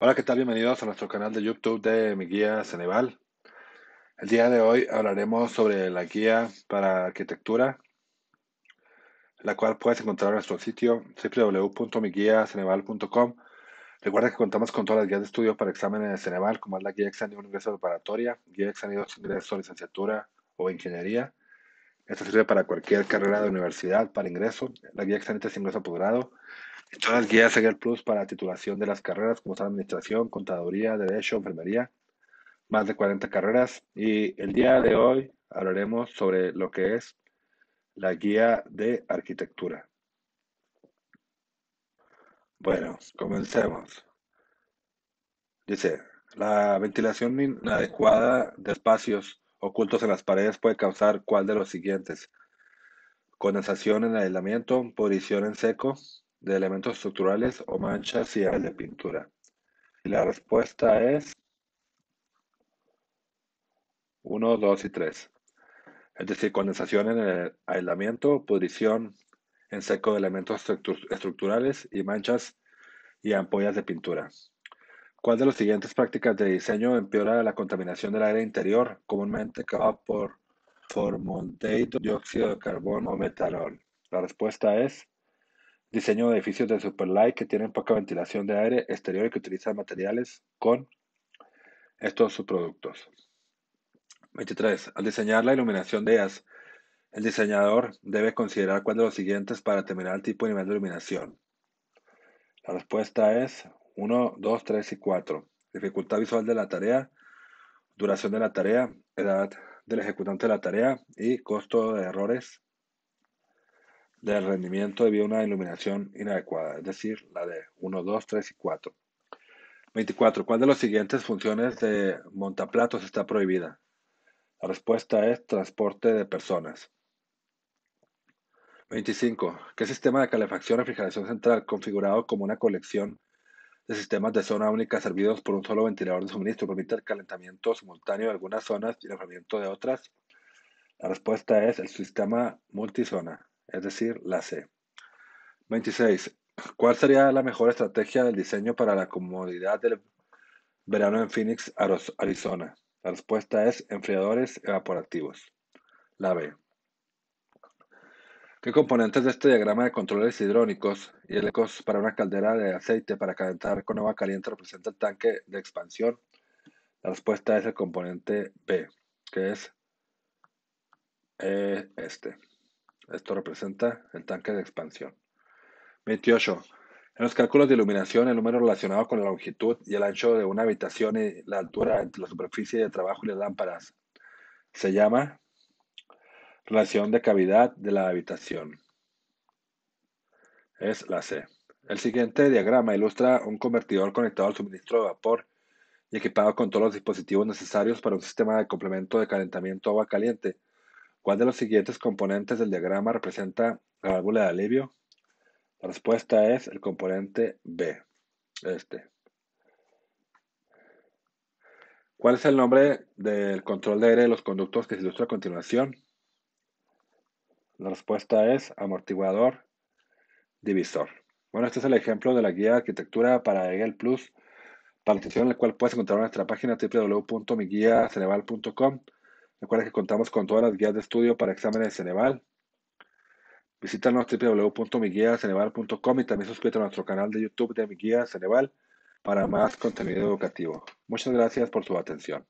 Hola, ¿qué tal? Bienvenidos a nuestro canal de YouTube de Mi Guía Ceneval. El día de hoy hablaremos sobre la guía para arquitectura, la cual puedes encontrar en nuestro sitio www.miguiaceneval.com. Recuerda que contamos con todas las guías de estudio para exámenes de Ceneval, como es la guía de ingreso preparatoria, guía de ingreso licenciatura o ingeniería. Esta sirve para cualquier carrera de universidad para ingreso. La guía examen de ingreso posgrado Todas las guías Seguir Plus para titulación de las carreras como son administración, contaduría, derecho, enfermería, más de 40 carreras. Y el día de hoy hablaremos sobre lo que es la guía de arquitectura. Bueno, comencemos. Dice, la ventilación inadecuada de espacios ocultos en las paredes puede causar cuál de los siguientes. Condensación en aislamiento, pudrición en seco, de elementos estructurales o manchas y de pintura? Y la respuesta es 1, 2 y 3. Es decir, condensación en el aislamiento, pudrición en seco de elementos estructurales y manchas y ampollas de pintura. ¿Cuál de las siguientes prácticas de diseño empeora la contaminación del aire interior, comúnmente causada por formaldehído, dióxido de carbono o metanol? La respuesta es Diseño de edificios de superlight que tienen poca ventilación de aire exterior y que utilizan materiales con estos subproductos. 23. Al diseñar la iluminación de ellas, el diseñador debe considerar cuál de los siguientes para determinar el tipo y nivel de iluminación. La respuesta es 1, 2, 3 y 4. Dificultad visual de la tarea, duración de la tarea, edad del ejecutante de la tarea y costo de errores del rendimiento debido a una iluminación inadecuada, es decir, la de 1, 2, 3 y 4. 24. ¿Cuál de las siguientes funciones de montaplatos está prohibida? La respuesta es transporte de personas. 25. ¿Qué sistema de calefacción y refrigeración central configurado como una colección de sistemas de zona única servidos por un solo ventilador de suministro permite el calentamiento simultáneo de algunas zonas y el enfriamiento de otras? La respuesta es el sistema multizona es decir, la C. 26. ¿Cuál sería la mejor estrategia del diseño para la comodidad del verano en Phoenix, Arizona? La respuesta es enfriadores evaporativos. La B. ¿Qué componentes de este diagrama de controles hidrónicos y eléctricos para una caldera de aceite para calentar con agua caliente representa el tanque de expansión? La respuesta es el componente B, que es eh, este. Esto representa el tanque de expansión. 28. En los cálculos de iluminación, el número relacionado con la longitud y el ancho de una habitación y la altura entre la superficie de trabajo y las lámparas se llama relación de cavidad de la habitación. Es la C. El siguiente diagrama ilustra un convertidor conectado al suministro de vapor y equipado con todos los dispositivos necesarios para un sistema de complemento de calentamiento agua caliente ¿Cuál de los siguientes componentes del diagrama representa la válvula de alivio? La respuesta es el componente B, este. ¿Cuál es el nombre del control de aire de los conductos que se ilustra a continuación? La respuesta es amortiguador divisor. Bueno, este es el ejemplo de la guía de arquitectura para EGEL Plus, para la en la cual puedes encontrar en nuestra página www.miguiaceneval.com Recuerda que contamos con todas las guías de estudio para exámenes de Ceneval. Visítanos www.miguiaceneval.com y también suscríbete a nuestro canal de YouTube de Mi Ceneval para más contenido educativo. Muchas gracias por su atención.